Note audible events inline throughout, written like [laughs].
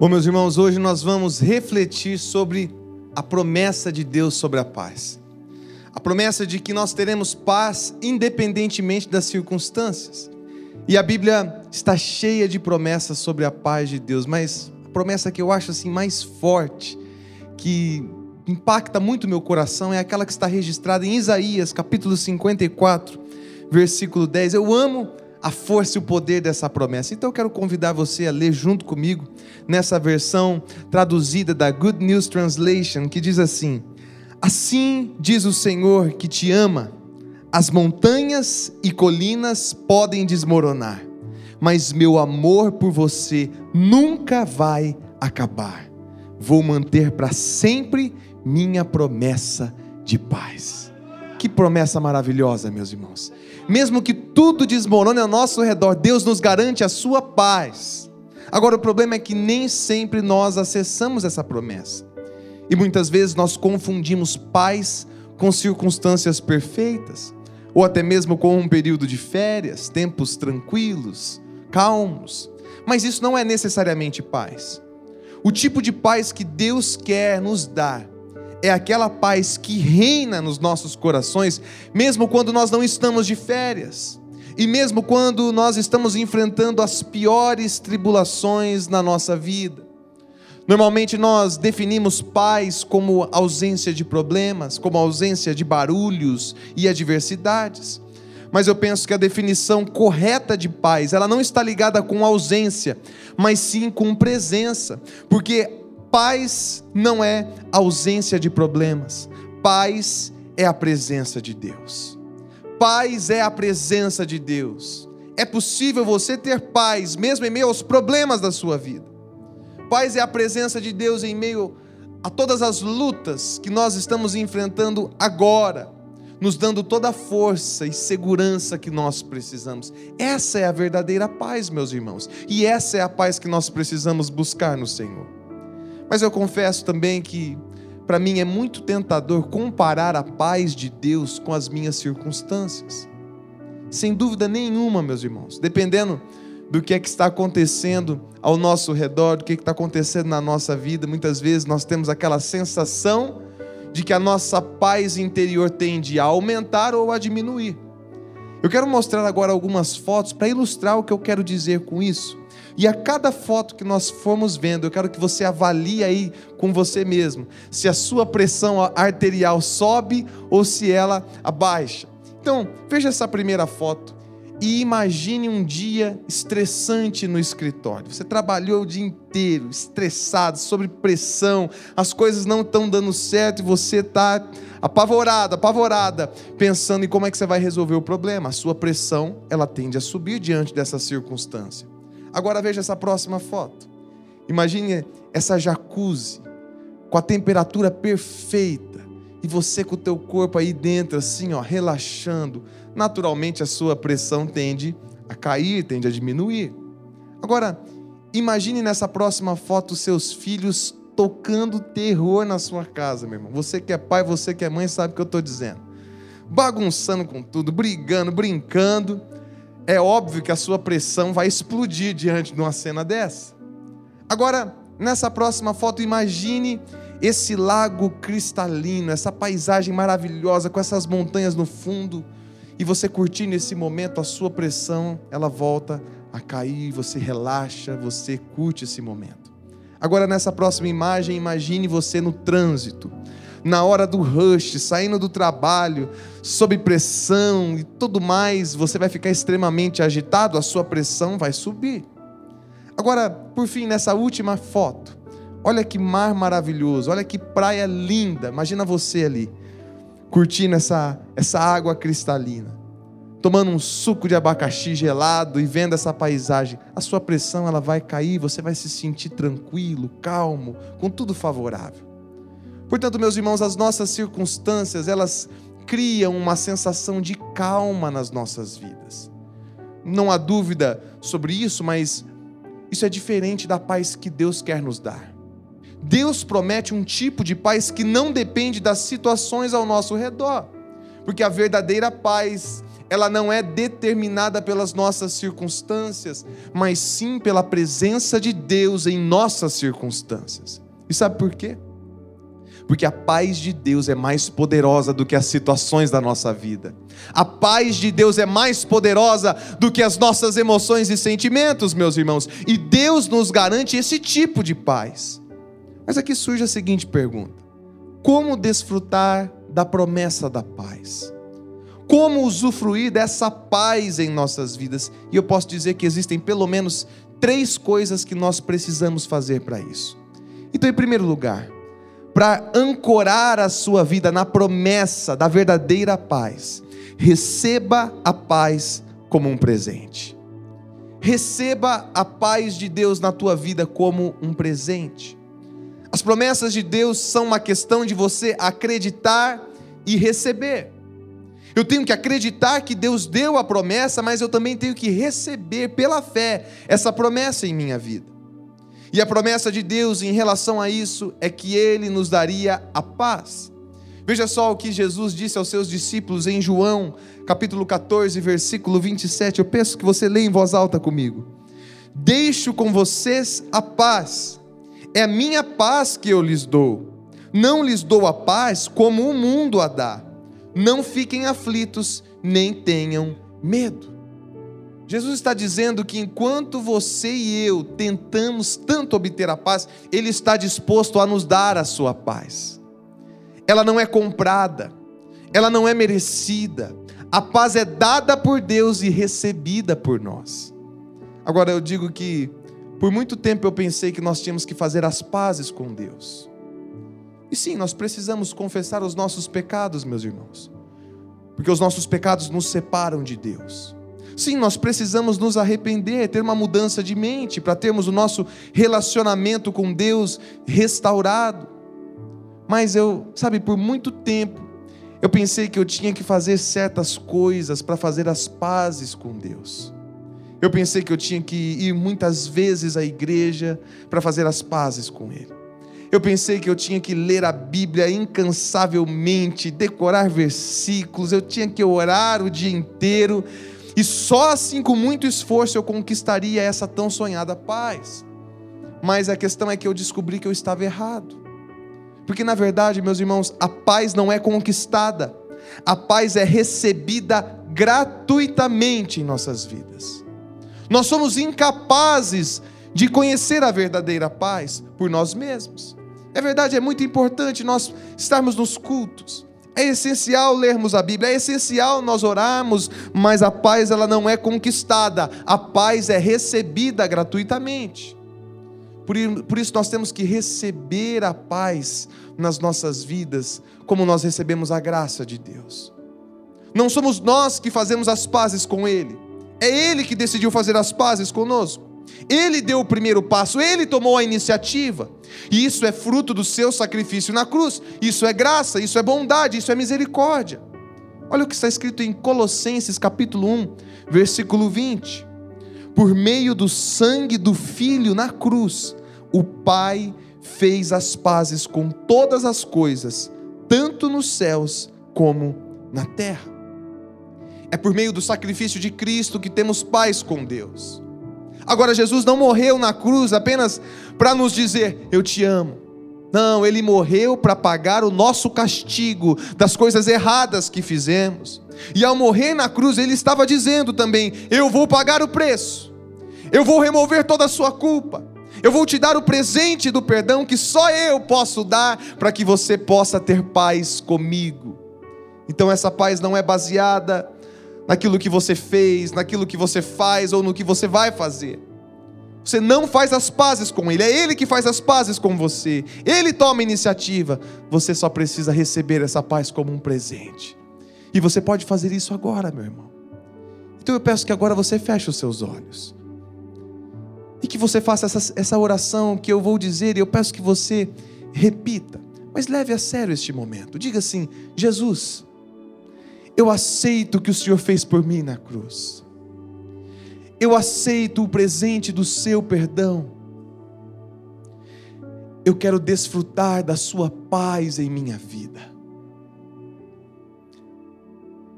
Bom, meus irmãos, hoje nós vamos refletir sobre a promessa de Deus sobre a paz. A promessa de que nós teremos paz independentemente das circunstâncias. E a Bíblia está cheia de promessas sobre a paz de Deus, mas a promessa que eu acho assim mais forte, que impacta muito meu coração, é aquela que está registrada em Isaías, capítulo 54, versículo 10. Eu amo a força e o poder dessa promessa. Então eu quero convidar você a ler junto comigo nessa versão traduzida da Good News Translation, que diz assim: Assim diz o Senhor que te ama, as montanhas e colinas podem desmoronar, mas meu amor por você nunca vai acabar. Vou manter para sempre minha promessa de paz. Que promessa maravilhosa, meus irmãos mesmo que tudo desmorone ao nosso redor, Deus nos garante a sua paz. Agora, o problema é que nem sempre nós acessamos essa promessa. E muitas vezes nós confundimos paz com circunstâncias perfeitas, ou até mesmo com um período de férias, tempos tranquilos, calmos. Mas isso não é necessariamente paz. O tipo de paz que Deus quer nos dar é aquela paz que reina nos nossos corações, mesmo quando nós não estamos de férias, e mesmo quando nós estamos enfrentando as piores tribulações na nossa vida. Normalmente nós definimos paz como ausência de problemas, como ausência de barulhos e adversidades. Mas eu penso que a definição correta de paz, ela não está ligada com ausência, mas sim com presença, porque Paz não é ausência de problemas, paz é a presença de Deus. Paz é a presença de Deus. É possível você ter paz mesmo em meio aos problemas da sua vida. Paz é a presença de Deus em meio a todas as lutas que nós estamos enfrentando agora, nos dando toda a força e segurança que nós precisamos. Essa é a verdadeira paz, meus irmãos, e essa é a paz que nós precisamos buscar no Senhor. Mas eu confesso também que para mim é muito tentador comparar a paz de Deus com as minhas circunstâncias. Sem dúvida nenhuma, meus irmãos, dependendo do que é que está acontecendo ao nosso redor, do que, é que está acontecendo na nossa vida, muitas vezes nós temos aquela sensação de que a nossa paz interior tende a aumentar ou a diminuir. Eu quero mostrar agora algumas fotos para ilustrar o que eu quero dizer com isso. E a cada foto que nós formos vendo, eu quero que você avalie aí com você mesmo se a sua pressão arterial sobe ou se ela abaixa. Então, veja essa primeira foto e imagine um dia estressante no escritório. Você trabalhou o dia inteiro, estressado, sob pressão, as coisas não estão dando certo e você está apavorado, apavorada, pensando em como é que você vai resolver o problema. A sua pressão, ela tende a subir diante dessa circunstância. Agora veja essa próxima foto. Imagine essa jacuzzi com a temperatura perfeita e você com o teu corpo aí dentro assim, ó, relaxando. Naturalmente a sua pressão tende a cair, tende a diminuir. Agora, imagine nessa próxima foto seus filhos tocando terror na sua casa, meu irmão. Você que é pai, você que é mãe, sabe o que eu estou dizendo. Bagunçando com tudo, brigando, brincando é óbvio que a sua pressão vai explodir diante de uma cena dessa. Agora, nessa próxima foto, imagine esse lago cristalino, essa paisagem maravilhosa com essas montanhas no fundo, e você curtindo esse momento, a sua pressão, ela volta a cair, você relaxa, você curte esse momento. Agora nessa próxima imagem, imagine você no trânsito na hora do rush, saindo do trabalho, sob pressão e tudo mais, você vai ficar extremamente agitado, a sua pressão vai subir. Agora, por fim, nessa última foto, olha que mar maravilhoso, olha que praia linda. Imagina você ali, curtindo essa, essa água cristalina, tomando um suco de abacaxi gelado e vendo essa paisagem. A sua pressão ela vai cair, você vai se sentir tranquilo, calmo, com tudo favorável. Portanto, meus irmãos, as nossas circunstâncias, elas criam uma sensação de calma nas nossas vidas. Não há dúvida sobre isso, mas isso é diferente da paz que Deus quer nos dar. Deus promete um tipo de paz que não depende das situações ao nosso redor. Porque a verdadeira paz, ela não é determinada pelas nossas circunstâncias, mas sim pela presença de Deus em nossas circunstâncias. E sabe por quê? Porque a paz de Deus é mais poderosa do que as situações da nossa vida. A paz de Deus é mais poderosa do que as nossas emoções e sentimentos, meus irmãos. E Deus nos garante esse tipo de paz. Mas aqui surge a seguinte pergunta: Como desfrutar da promessa da paz? Como usufruir dessa paz em nossas vidas? E eu posso dizer que existem pelo menos três coisas que nós precisamos fazer para isso. Então, em primeiro lugar, para ancorar a sua vida na promessa da verdadeira paz, receba a paz como um presente. Receba a paz de Deus na tua vida como um presente. As promessas de Deus são uma questão de você acreditar e receber. Eu tenho que acreditar que Deus deu a promessa, mas eu também tenho que receber pela fé essa promessa em minha vida. E a promessa de Deus em relação a isso é que ele nos daria a paz. Veja só o que Jesus disse aos seus discípulos em João, capítulo 14, versículo 27. Eu peço que você leia em voz alta comigo. Deixo com vocês a paz. É a minha paz que eu lhes dou. Não lhes dou a paz como o mundo a dá. Não fiquem aflitos, nem tenham medo. Jesus está dizendo que enquanto você e eu tentamos tanto obter a paz, Ele está disposto a nos dar a sua paz. Ela não é comprada, ela não é merecida. A paz é dada por Deus e recebida por nós. Agora eu digo que por muito tempo eu pensei que nós tínhamos que fazer as pazes com Deus. E sim, nós precisamos confessar os nossos pecados, meus irmãos, porque os nossos pecados nos separam de Deus. Sim, nós precisamos nos arrepender, ter uma mudança de mente para termos o nosso relacionamento com Deus restaurado. Mas eu, sabe, por muito tempo, eu pensei que eu tinha que fazer certas coisas para fazer as pazes com Deus. Eu pensei que eu tinha que ir muitas vezes à igreja para fazer as pazes com Ele. Eu pensei que eu tinha que ler a Bíblia incansavelmente, decorar versículos, eu tinha que orar o dia inteiro e só assim, com muito esforço, eu conquistaria essa tão sonhada paz. Mas a questão é que eu descobri que eu estava errado. Porque na verdade, meus irmãos, a paz não é conquistada, a paz é recebida gratuitamente em nossas vidas. Nós somos incapazes de conhecer a verdadeira paz por nós mesmos. É verdade, é muito importante nós estarmos nos cultos, é essencial lermos a Bíblia, é essencial nós orarmos, mas a paz ela não é conquistada, a paz é recebida gratuitamente. Por, por isso nós temos que receber a paz nas nossas vidas, como nós recebemos a graça de Deus. Não somos nós que fazemos as pazes com Ele, é Ele que decidiu fazer as pazes conosco. Ele deu o primeiro passo, ele tomou a iniciativa. E isso é fruto do seu sacrifício na cruz. Isso é graça, isso é bondade, isso é misericórdia. Olha o que está escrito em Colossenses capítulo 1, versículo 20. Por meio do sangue do filho na cruz, o Pai fez as pazes com todas as coisas, tanto nos céus como na terra. É por meio do sacrifício de Cristo que temos paz com Deus. Agora, Jesus não morreu na cruz apenas para nos dizer: Eu te amo. Não, ele morreu para pagar o nosso castigo das coisas erradas que fizemos. E ao morrer na cruz, ele estava dizendo também: Eu vou pagar o preço, eu vou remover toda a sua culpa, eu vou te dar o presente do perdão que só eu posso dar para que você possa ter paz comigo. Então, essa paz não é baseada naquilo que você fez, naquilo que você faz ou no que você vai fazer. Você não faz as pazes com Ele, é Ele que faz as pazes com você. Ele toma iniciativa. Você só precisa receber essa paz como um presente. E você pode fazer isso agora, meu irmão. Então eu peço que agora você feche os seus olhos. E que você faça essa, essa oração que eu vou dizer, e eu peço que você repita. Mas leve a sério este momento. Diga assim: Jesus, eu aceito o que o Senhor fez por mim na cruz. Eu aceito o presente do seu perdão. Eu quero desfrutar da sua paz em minha vida.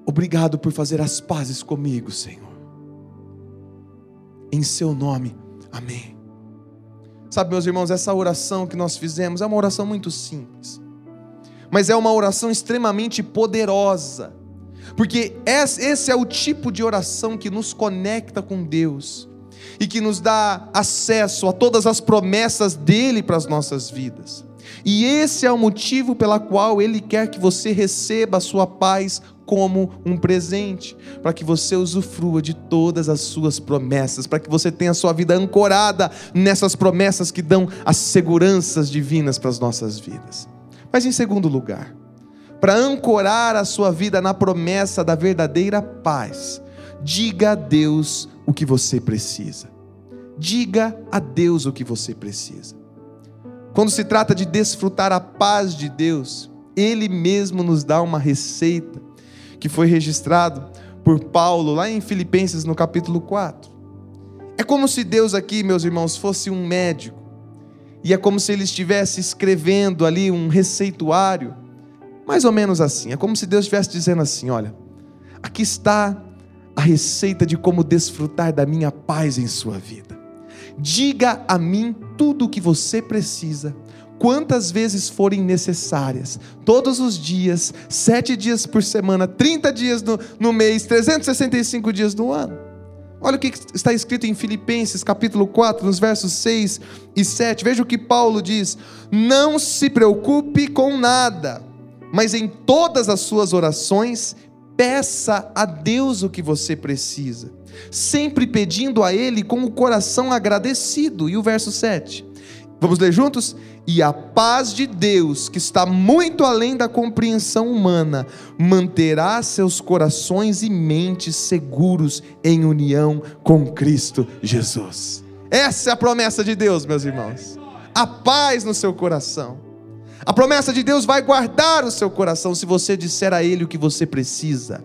Obrigado por fazer as pazes comigo, Senhor. Em seu nome, amém. Sabe, meus irmãos, essa oração que nós fizemos é uma oração muito simples, mas é uma oração extremamente poderosa, porque esse é o tipo de oração que nos conecta com Deus e que nos dá acesso a todas as promessas dele para as nossas vidas. E esse é o motivo pela qual ele quer que você receba a sua paz como um presente, para que você usufrua de todas as suas promessas, para que você tenha a sua vida ancorada nessas promessas que dão as seguranças divinas para as nossas vidas. Mas em segundo lugar, para ancorar a sua vida na promessa da verdadeira paz, diga a Deus o que você precisa. Diga a Deus o que você precisa. Quando se trata de desfrutar a paz de Deus, Ele mesmo nos dá uma receita que foi registrado por Paulo lá em Filipenses no capítulo 4. É como se Deus aqui, meus irmãos, fosse um médico. E é como se ele estivesse escrevendo ali um receituário, mais ou menos assim. É como se Deus estivesse dizendo assim: olha, aqui está a receita de como desfrutar da minha paz em sua vida. Diga a mim tudo o que você precisa quantas vezes forem necessárias, todos os dias, sete dias por semana, 30 dias no, no mês, 365 dias no ano. Olha o que está escrito em Filipenses, capítulo 4, nos versos 6 e 7. Veja o que Paulo diz: Não se preocupe com nada, mas em todas as suas orações, peça a Deus o que você precisa, sempre pedindo a Ele com o coração agradecido. E o verso 7. Vamos ler juntos? E a paz de Deus, que está muito além da compreensão humana, manterá seus corações e mentes seguros em união com Cristo Jesus. Essa é a promessa de Deus, meus irmãos. A paz no seu coração. A promessa de Deus vai guardar o seu coração se você disser a Ele o que você precisa.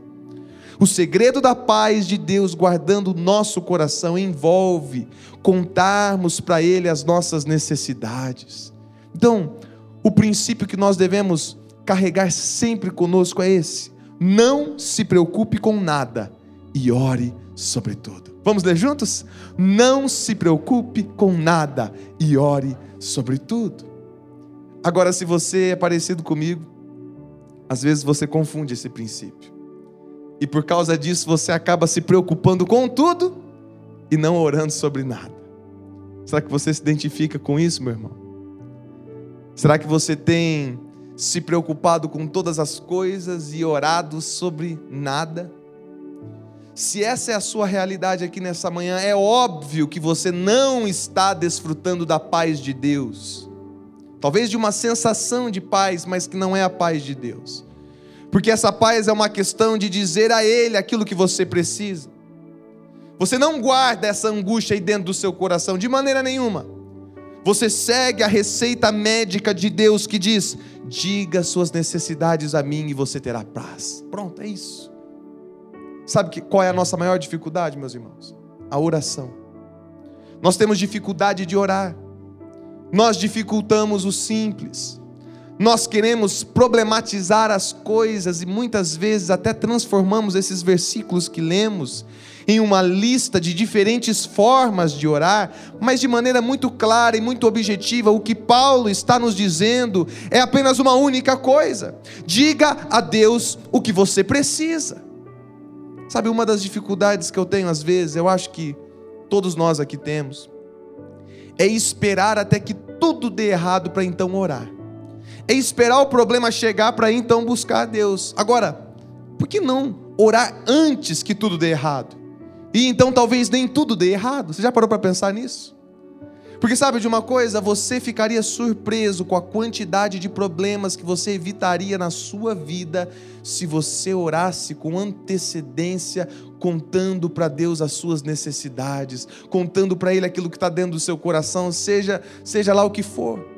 O segredo da paz de Deus guardando o nosso coração envolve contarmos para Ele as nossas necessidades. Então, o princípio que nós devemos carregar sempre conosco é esse: não se preocupe com nada e ore sobre tudo. Vamos ler juntos? Não se preocupe com nada e ore sobre tudo. Agora, se você é parecido comigo, às vezes você confunde esse princípio. E por causa disso você acaba se preocupando com tudo e não orando sobre nada. Será que você se identifica com isso, meu irmão? Será que você tem se preocupado com todas as coisas e orado sobre nada? Se essa é a sua realidade aqui nessa manhã, é óbvio que você não está desfrutando da paz de Deus. Talvez de uma sensação de paz, mas que não é a paz de Deus. Porque essa paz é uma questão de dizer a Ele aquilo que você precisa. Você não guarda essa angústia aí dentro do seu coração de maneira nenhuma. Você segue a receita médica de Deus que diz: diga suas necessidades a mim e você terá paz. Pronto, é isso. Sabe que, qual é a nossa maior dificuldade, meus irmãos? A oração. Nós temos dificuldade de orar. Nós dificultamos o simples. Nós queremos problematizar as coisas e muitas vezes até transformamos esses versículos que lemos em uma lista de diferentes formas de orar, mas de maneira muito clara e muito objetiva, o que Paulo está nos dizendo é apenas uma única coisa: diga a Deus o que você precisa. Sabe, uma das dificuldades que eu tenho às vezes, eu acho que todos nós aqui temos, é esperar até que tudo dê errado para então orar é esperar o problema chegar para então buscar a Deus. Agora, por que não orar antes que tudo dê errado? E então talvez nem tudo dê errado. Você já parou para pensar nisso? Porque sabe de uma coisa? Você ficaria surpreso com a quantidade de problemas que você evitaria na sua vida se você orasse com antecedência, contando para Deus as suas necessidades, contando para Ele aquilo que está dentro do seu coração, seja, seja lá o que for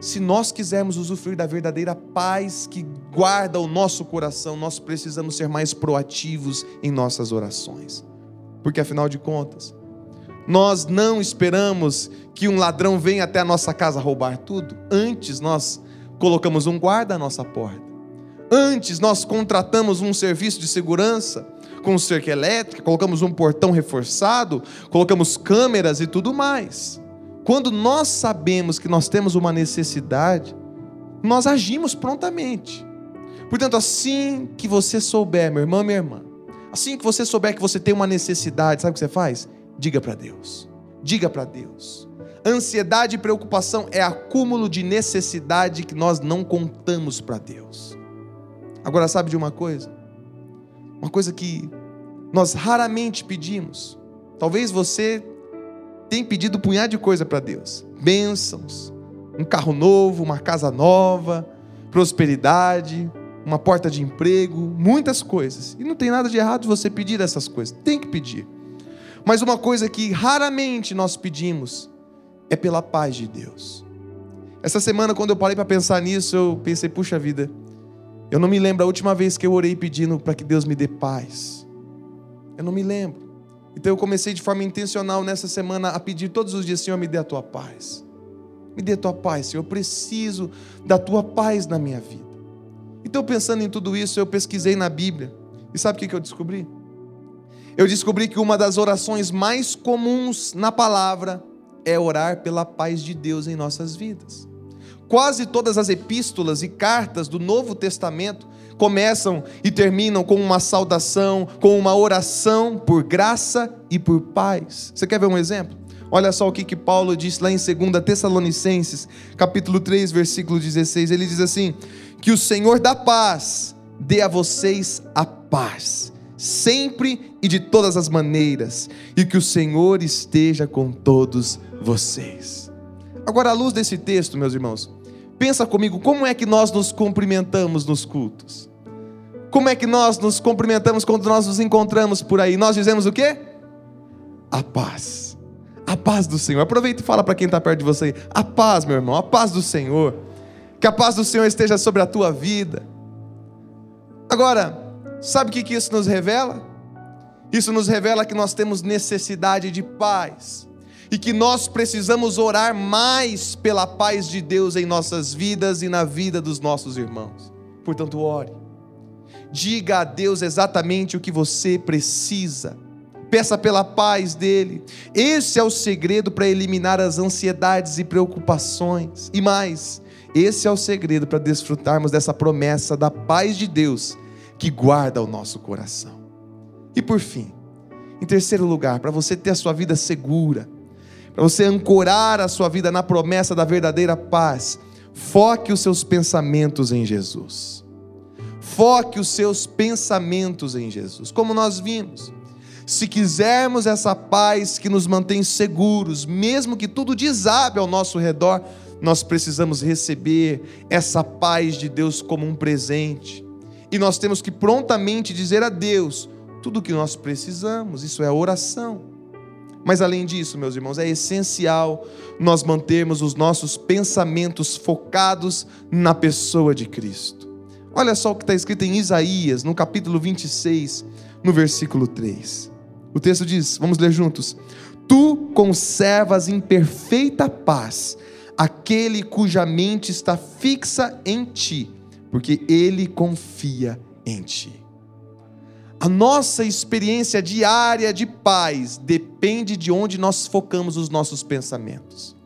se nós quisermos usufruir da verdadeira paz que guarda o nosso coração, nós precisamos ser mais proativos em nossas orações. Porque afinal de contas, nós não esperamos que um ladrão venha até a nossa casa roubar tudo. Antes nós colocamos um guarda à nossa porta. Antes nós contratamos um serviço de segurança com cerca elétrica, colocamos um portão reforçado, colocamos câmeras e tudo mais. Quando nós sabemos que nós temos uma necessidade, nós agimos prontamente. Portanto, assim que você souber, meu irmão, minha irmã, assim que você souber que você tem uma necessidade, sabe o que você faz? Diga para Deus. Diga para Deus. Ansiedade e preocupação é acúmulo de necessidade que nós não contamos para Deus. Agora, sabe de uma coisa? Uma coisa que nós raramente pedimos. Talvez você tenha pedido um punhado de coisa para Deus: bênçãos, um carro novo, uma casa nova, prosperidade, uma porta de emprego, muitas coisas. E não tem nada de errado você pedir essas coisas, tem que pedir. Mas uma coisa que raramente nós pedimos é pela paz de Deus. Essa semana, quando eu parei para pensar nisso, eu pensei, puxa vida, eu não me lembro a última vez que eu orei pedindo para que Deus me dê paz. Eu não me lembro. Então eu comecei de forma intencional nessa semana a pedir todos os dias, Senhor, me dê a tua paz. Me dê a tua paz, Senhor. Eu preciso da tua paz na minha vida. Então, pensando em tudo isso, eu pesquisei na Bíblia. E sabe o que eu descobri? Eu descobri que uma das orações mais comuns na palavra é orar pela paz de Deus em nossas vidas. Quase todas as epístolas e cartas do Novo Testamento começam e terminam com uma saudação, com uma oração por graça e por paz. Você quer ver um exemplo? Olha só o que, que Paulo diz lá em 2 Tessalonicenses, capítulo 3, versículo 16. Ele diz assim: Que o Senhor da paz dê a vocês a paz, sempre e de todas as maneiras, e que o Senhor esteja com todos vocês. Agora, à luz desse texto, meus irmãos, Pensa comigo, como é que nós nos cumprimentamos nos cultos? Como é que nós nos cumprimentamos quando nós nos encontramos por aí? Nós dizemos o quê? A paz. A paz do Senhor. Aproveita e fala para quem está perto de você. A paz, meu irmão, a paz do Senhor. Que a paz do Senhor esteja sobre a tua vida. Agora, sabe o que isso nos revela? Isso nos revela que nós temos necessidade de paz e que nós precisamos orar mais pela paz de Deus em nossas vidas e na vida dos nossos irmãos. Portanto, ore. Diga a Deus exatamente o que você precisa. Peça pela paz dele. Esse é o segredo para eliminar as ansiedades e preocupações. E mais, esse é o segredo para desfrutarmos dessa promessa da paz de Deus que guarda o nosso coração. E por fim, em terceiro lugar, para você ter a sua vida segura, para você ancorar a sua vida na promessa da verdadeira paz, foque os seus pensamentos em Jesus. Foque os seus pensamentos em Jesus. Como nós vimos, se quisermos essa paz que nos mantém seguros, mesmo que tudo desabe ao nosso redor, nós precisamos receber essa paz de Deus como um presente. E nós temos que prontamente dizer a Deus tudo o que nós precisamos, isso é oração. Mas além disso, meus irmãos, é essencial nós mantermos os nossos pensamentos focados na pessoa de Cristo. Olha só o que está escrito em Isaías, no capítulo 26, no versículo 3. O texto diz: vamos ler juntos. Tu conservas em perfeita paz aquele cuja mente está fixa em ti, porque ele confia em ti. A nossa experiência diária de paz depende de onde nós focamos os nossos pensamentos.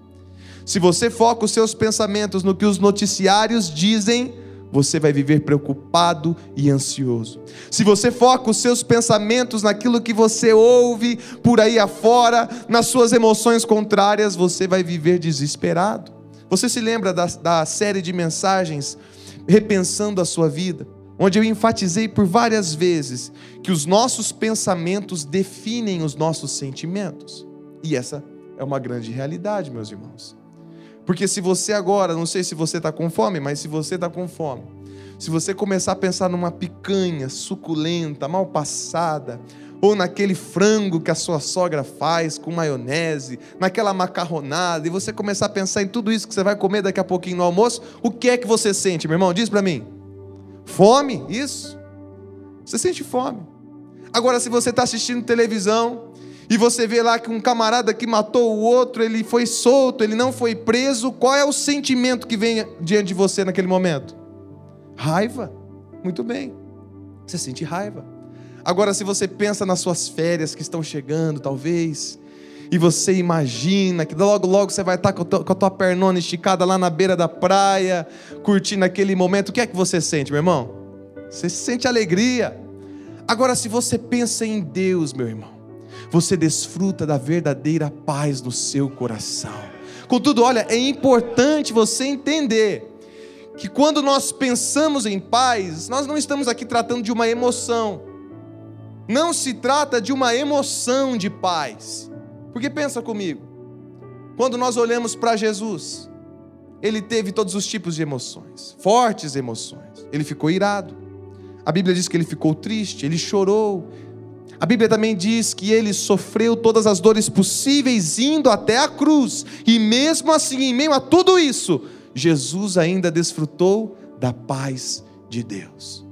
Se você foca os seus pensamentos no que os noticiários dizem, você vai viver preocupado e ansioso. Se você foca os seus pensamentos naquilo que você ouve por aí afora, nas suas emoções contrárias, você vai viver desesperado. Você se lembra da, da série de mensagens repensando a sua vida? onde eu enfatizei por várias vezes que os nossos pensamentos definem os nossos sentimentos. E essa é uma grande realidade, meus irmãos. Porque se você agora, não sei se você está com fome, mas se você está com fome, se você começar a pensar numa picanha suculenta, mal passada, ou naquele frango que a sua sogra faz com maionese, naquela macarronada, e você começar a pensar em tudo isso que você vai comer daqui a pouquinho no almoço, o que é que você sente, meu irmão? Diz para mim. Fome, isso. Você sente fome. Agora, se você está assistindo televisão e você vê lá que um camarada que matou o outro, ele foi solto, ele não foi preso, qual é o sentimento que vem diante de você naquele momento? Raiva. Muito bem. Você sente raiva. Agora, se você pensa nas suas férias que estão chegando, talvez, e você imagina que logo, logo você vai estar com a tua pernona esticada lá na beira da praia, curtindo aquele momento, o que é que você sente, meu irmão? Você sente alegria. Agora, se você pensa em Deus, meu irmão, você desfruta da verdadeira paz no seu coração. Contudo, olha, é importante você entender que quando nós pensamos em paz, nós não estamos aqui tratando de uma emoção. Não se trata de uma emoção de paz. Porque pensa comigo, quando nós olhamos para Jesus, ele teve todos os tipos de emoções, fortes emoções. Ele ficou irado. A Bíblia diz que ele ficou triste, ele chorou, a Bíblia também diz que ele sofreu todas as dores possíveis indo até a cruz, e mesmo assim, em meio a tudo isso, Jesus ainda desfrutou da paz de Deus.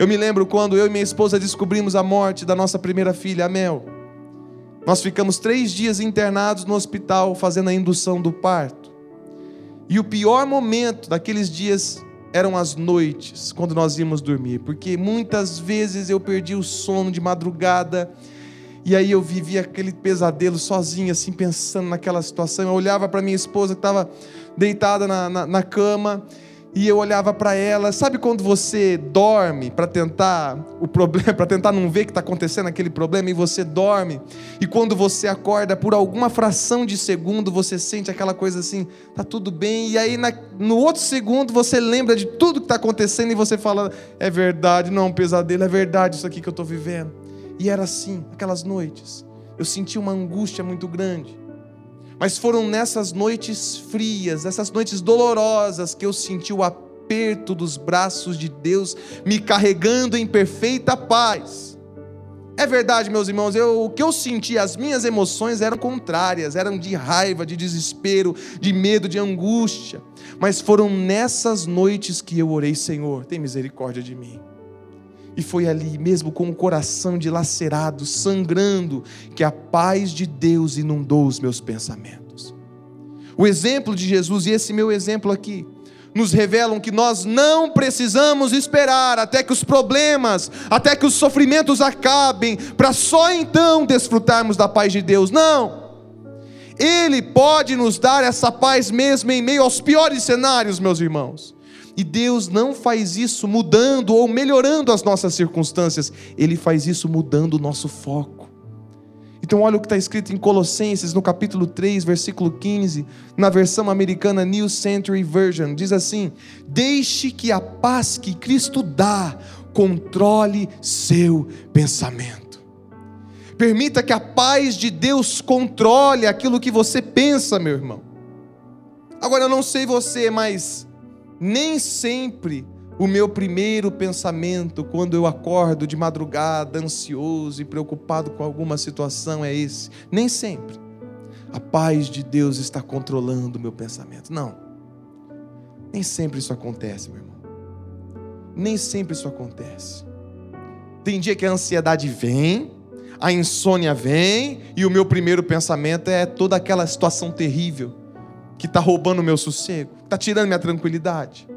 Eu me lembro quando eu e minha esposa descobrimos a morte da nossa primeira filha, a Mel. Nós ficamos três dias internados no hospital fazendo a indução do parto. E o pior momento daqueles dias eram as noites, quando nós íamos dormir, porque muitas vezes eu perdi o sono de madrugada, e aí eu vivia aquele pesadelo sozinho, assim, pensando naquela situação. Eu olhava para minha esposa que estava deitada na, na, na cama, e eu olhava para ela, sabe quando você dorme para tentar o problema, [laughs] para tentar não ver que está acontecendo aquele problema e você dorme e quando você acorda por alguma fração de segundo você sente aquela coisa assim, tá tudo bem e aí na, no outro segundo você lembra de tudo que está acontecendo e você fala é verdade, não é um pesadelo, é verdade isso aqui que eu estou vivendo. E era assim, aquelas noites. Eu senti uma angústia muito grande. Mas foram nessas noites frias, essas noites dolorosas, que eu senti o aperto dos braços de Deus me carregando em perfeita paz. É verdade, meus irmãos, eu, o que eu senti, as minhas emoções eram contrárias, eram de raiva, de desespero, de medo, de angústia. Mas foram nessas noites que eu orei, Senhor, tem misericórdia de mim. E foi ali, mesmo com o coração dilacerado, sangrando, que a paz de Deus inundou os meus pensamentos. O exemplo de Jesus, e esse meu exemplo aqui, nos revelam que nós não precisamos esperar até que os problemas, até que os sofrimentos acabem, para só então desfrutarmos da paz de Deus. Não! Ele pode nos dar essa paz mesmo em meio aos piores cenários, meus irmãos. E Deus não faz isso mudando ou melhorando as nossas circunstâncias, Ele faz isso mudando o nosso foco. Então, olha o que está escrito em Colossenses, no capítulo 3, versículo 15, na versão americana New Century Version: diz assim: Deixe que a paz que Cristo dá controle seu pensamento. Permita que a paz de Deus controle aquilo que você pensa, meu irmão. Agora, eu não sei você, mas nem sempre o meu primeiro pensamento quando eu acordo de madrugada, ansioso e preocupado com alguma situação é esse. Nem sempre. A paz de Deus está controlando o meu pensamento. Não. Nem sempre isso acontece, meu irmão. Nem sempre isso acontece. Tem dia que a ansiedade vem, a insônia vem, e o meu primeiro pensamento é toda aquela situação terrível que está roubando o meu sossego, está tirando minha tranquilidade.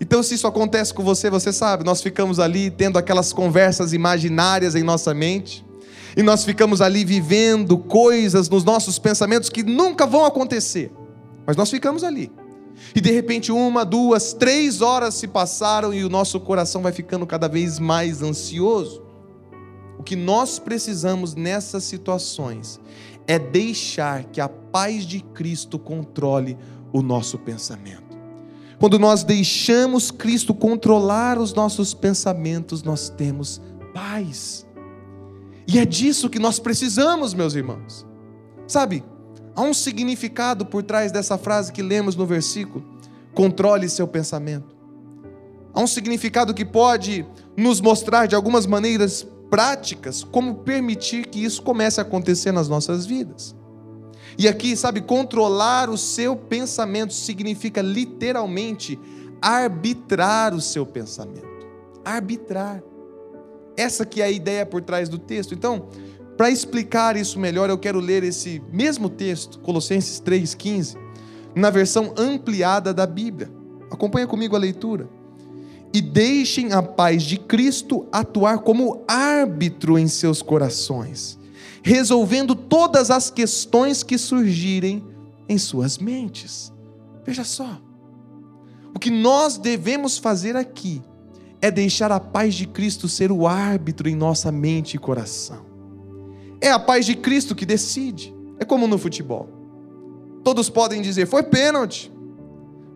Então, se isso acontece com você, você sabe, nós ficamos ali tendo aquelas conversas imaginárias em nossa mente, e nós ficamos ali vivendo coisas nos nossos pensamentos que nunca vão acontecer, mas nós ficamos ali. E de repente, uma, duas, três horas se passaram e o nosso coração vai ficando cada vez mais ansioso. O que nós precisamos nessas situações é deixar que a paz de Cristo controle o nosso pensamento. Quando nós deixamos Cristo controlar os nossos pensamentos, nós temos paz. E é disso que nós precisamos, meus irmãos. Sabe, há um significado por trás dessa frase que lemos no versículo: controle seu pensamento. Há um significado que pode nos mostrar de algumas maneiras práticas como permitir que isso comece a acontecer nas nossas vidas. E aqui, sabe, controlar o seu pensamento significa literalmente arbitrar o seu pensamento. Arbitrar. Essa que é a ideia por trás do texto. Então, para explicar isso melhor, eu quero ler esse mesmo texto, Colossenses 3:15, na versão ampliada da Bíblia. Acompanha comigo a leitura. e deixem a paz de Cristo atuar como árbitro em seus corações, resolvendo todas as questões que surgirem em suas mentes. Veja só. O que nós devemos fazer aqui é deixar a paz de Cristo ser o árbitro em nossa mente e coração. É a paz de Cristo que decide. É como no futebol. Todos podem dizer, foi pênalti.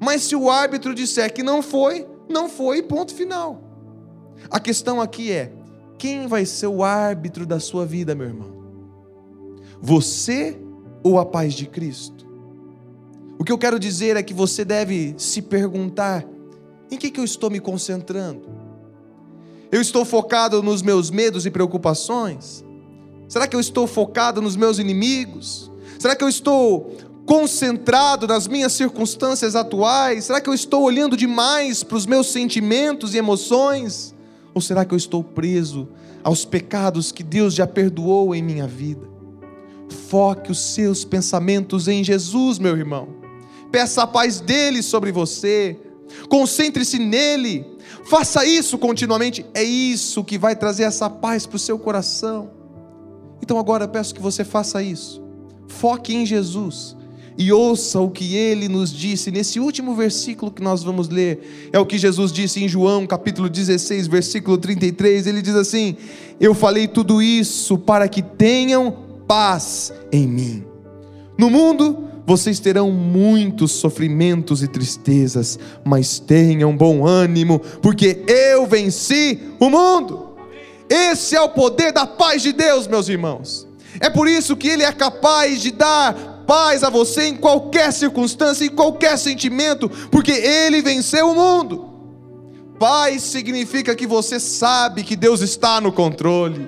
Mas se o árbitro disser que não foi, não foi, ponto final. A questão aqui é: quem vai ser o árbitro da sua vida, meu irmão? Você ou a paz de Cristo? O que eu quero dizer é que você deve se perguntar: em que, que eu estou me concentrando? Eu estou focado nos meus medos e preocupações? Será que eu estou focado nos meus inimigos? Será que eu estou concentrado nas minhas circunstâncias atuais? Será que eu estou olhando demais para os meus sentimentos e emoções? Ou será que eu estou preso aos pecados que Deus já perdoou em minha vida? Foque os seus pensamentos em Jesus, meu irmão. Peça a paz dele sobre você. Concentre-se nele. Faça isso continuamente. É isso que vai trazer essa paz para o seu coração. Então agora eu peço que você faça isso. Foque em Jesus e ouça o que ele nos disse nesse último versículo que nós vamos ler. É o que Jesus disse em João, capítulo 16, versículo 33. Ele diz assim: Eu falei tudo isso para que tenham paz em mim. No mundo vocês terão muitos sofrimentos e tristezas, mas tenham bom ânimo, porque eu venci o mundo. Esse é o poder da paz de Deus, meus irmãos. É por isso que Ele é capaz de dar paz a você em qualquer circunstância, em qualquer sentimento, porque Ele venceu o mundo. Paz significa que você sabe que Deus está no controle.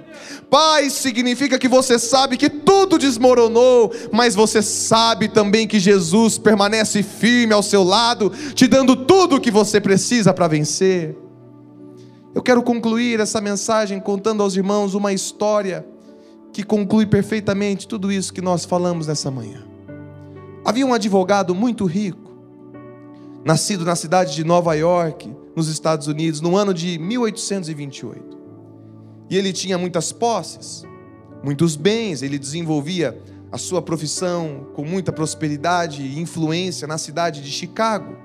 Paz significa que você sabe que tudo desmoronou, mas você sabe também que Jesus permanece firme ao seu lado, te dando tudo o que você precisa para vencer. Eu quero concluir essa mensagem contando aos irmãos uma história que conclui perfeitamente tudo isso que nós falamos nessa manhã. Havia um advogado muito rico, nascido na cidade de Nova York, nos Estados Unidos, no ano de 1828. E ele tinha muitas posses, muitos bens, ele desenvolvia a sua profissão com muita prosperidade e influência na cidade de Chicago.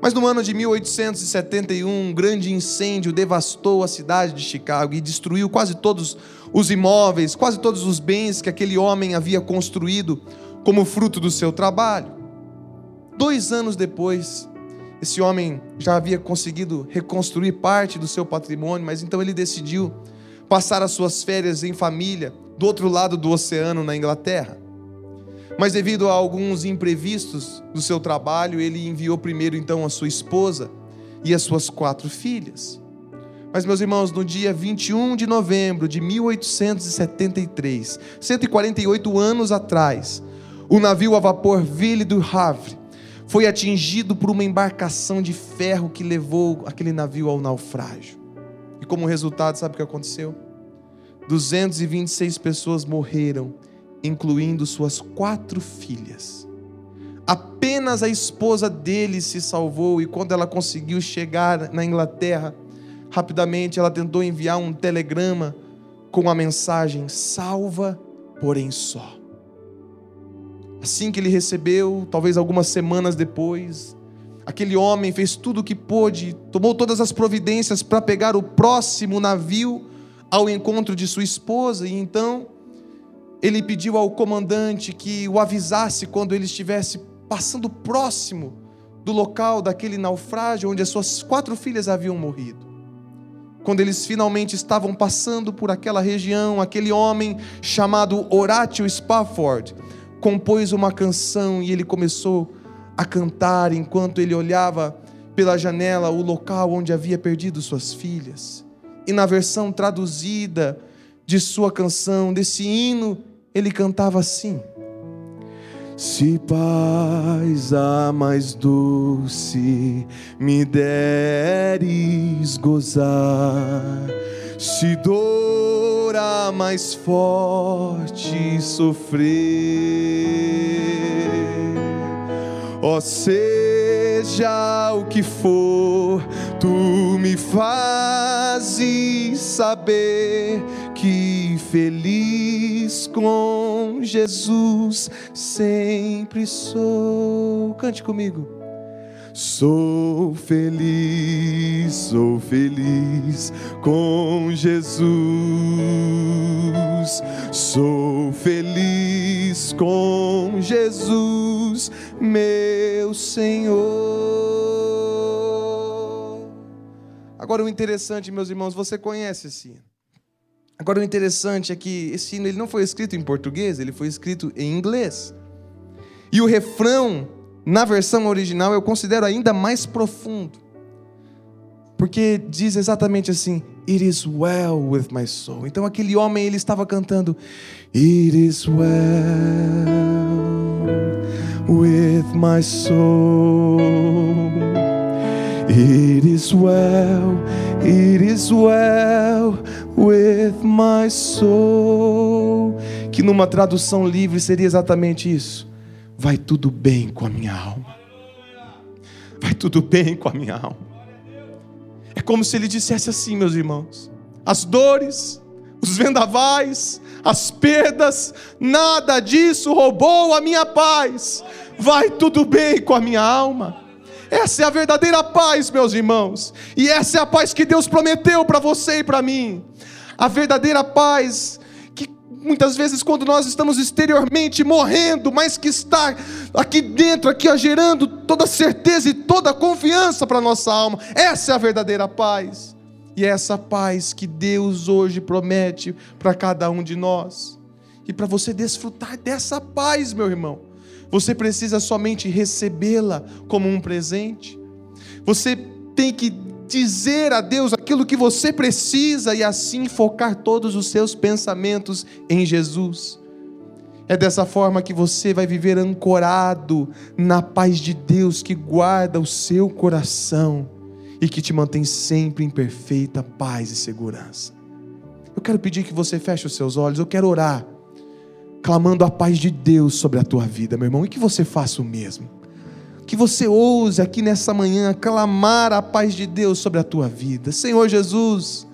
Mas no ano de 1871, um grande incêndio devastou a cidade de Chicago e destruiu quase todos os imóveis, quase todos os bens que aquele homem havia construído como fruto do seu trabalho. Dois anos depois, esse homem já havia conseguido reconstruir parte do seu patrimônio, mas então ele decidiu passar as suas férias em família do outro lado do oceano, na Inglaterra. Mas devido a alguns imprevistos do seu trabalho, ele enviou primeiro então a sua esposa e as suas quatro filhas. Mas, meus irmãos, no dia 21 de novembro de 1873, 148 anos atrás, o navio a vapor Ville du Havre foi atingido por uma embarcação de ferro que levou aquele navio ao naufrágio. E como resultado, sabe o que aconteceu? 226 pessoas morreram incluindo suas quatro filhas. Apenas a esposa dele se salvou, e quando ela conseguiu chegar na Inglaterra, rapidamente ela tentou enviar um telegrama com a mensagem: salva, porém só. Assim que ele recebeu, talvez algumas semanas depois, aquele homem fez tudo o que pôde, tomou todas as providências para pegar o próximo navio ao encontro de sua esposa, e então ele pediu ao comandante que o avisasse quando ele estivesse passando próximo do local daquele naufrágio onde as suas quatro filhas haviam morrido. Quando eles finalmente estavam passando por aquela região, aquele homem chamado Horatio Spafford compôs uma canção e ele começou a cantar enquanto ele olhava pela janela o local onde havia perdido suas filhas. E na versão traduzida de sua canção, desse hino, ele cantava assim: Se paz a mais doce me deres gozar, se dor a mais forte sofrer, ó oh, seja o que for, Tu me fazes saber que feliz com Jesus sempre sou. Cante comigo. Sou feliz, sou feliz com Jesus. Sou feliz com Jesus, meu Senhor. Agora o interessante, meus irmãos, você conhece esse hino. Agora o interessante é que esse hino ele não foi escrito em português, ele foi escrito em inglês. E o refrão na versão original eu considero ainda mais profundo. Porque diz exatamente assim: It is well with my soul. Então aquele homem ele estava cantando It is well with my soul. It is well, it is well with my soul. Que numa tradução livre seria exatamente isso vai tudo bem com a minha alma. Vai tudo bem com a minha alma. É como se ele dissesse assim, meus irmãos: as dores, os vendavais, as perdas, nada disso roubou a minha paz. Vai tudo bem com a minha alma. Essa é a verdadeira paz, meus irmãos. E essa é a paz que Deus prometeu para você e para mim. A verdadeira paz muitas vezes quando nós estamos exteriormente morrendo, mas que está aqui dentro, aqui gerando toda certeza e toda confiança para nossa alma. Essa é a verdadeira paz. E é essa paz que Deus hoje promete para cada um de nós. E para você desfrutar dessa paz, meu irmão, você precisa somente recebê-la como um presente. Você tem que dizer a Deus aquilo que você precisa e assim focar todos os seus pensamentos em Jesus. É dessa forma que você vai viver ancorado na paz de Deus que guarda o seu coração e que te mantém sempre em perfeita paz e segurança. Eu quero pedir que você feche os seus olhos, eu quero orar, clamando a paz de Deus sobre a tua vida, meu irmão, e que você faça o mesmo que você ouse aqui nessa manhã clamar a paz de Deus sobre a tua vida. Senhor Jesus,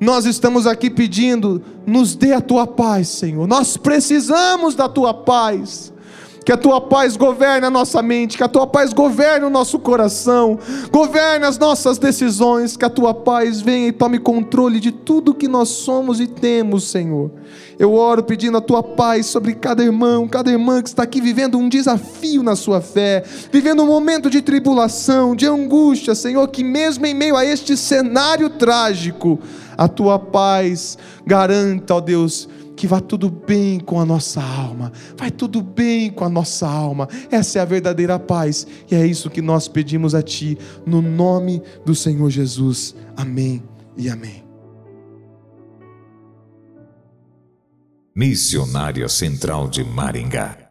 nós estamos aqui pedindo, nos dê a tua paz, Senhor. Nós precisamos da tua paz que a tua paz governe a nossa mente, que a tua paz governe o nosso coração, governe as nossas decisões, que a tua paz venha e tome controle de tudo que nós somos e temos, Senhor. Eu oro pedindo a tua paz sobre cada irmão, cada irmã que está aqui vivendo um desafio na sua fé, vivendo um momento de tribulação, de angústia, Senhor, que mesmo em meio a este cenário trágico, a tua paz garanta, ó Deus, que vá tudo bem com a nossa alma, vai tudo bem com a nossa alma. Essa é a verdadeira paz, e é isso que nós pedimos a Ti, no nome do Senhor Jesus. Amém e amém. Missionária Central de Maringá